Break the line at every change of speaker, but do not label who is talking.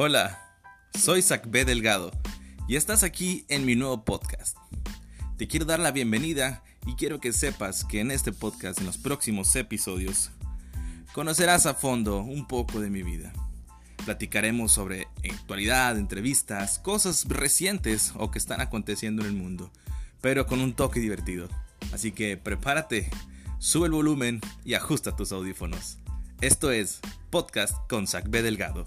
Hola, soy Zach B. Delgado y estás aquí en mi nuevo podcast. Te quiero dar la bienvenida y quiero que sepas que en este podcast, en los próximos episodios, conocerás a fondo un poco de mi vida. Platicaremos sobre actualidad, entrevistas, cosas recientes o que están aconteciendo en el mundo, pero con un toque divertido. Así que prepárate, sube el volumen y ajusta tus audífonos. Esto es Podcast con Zach B. Delgado.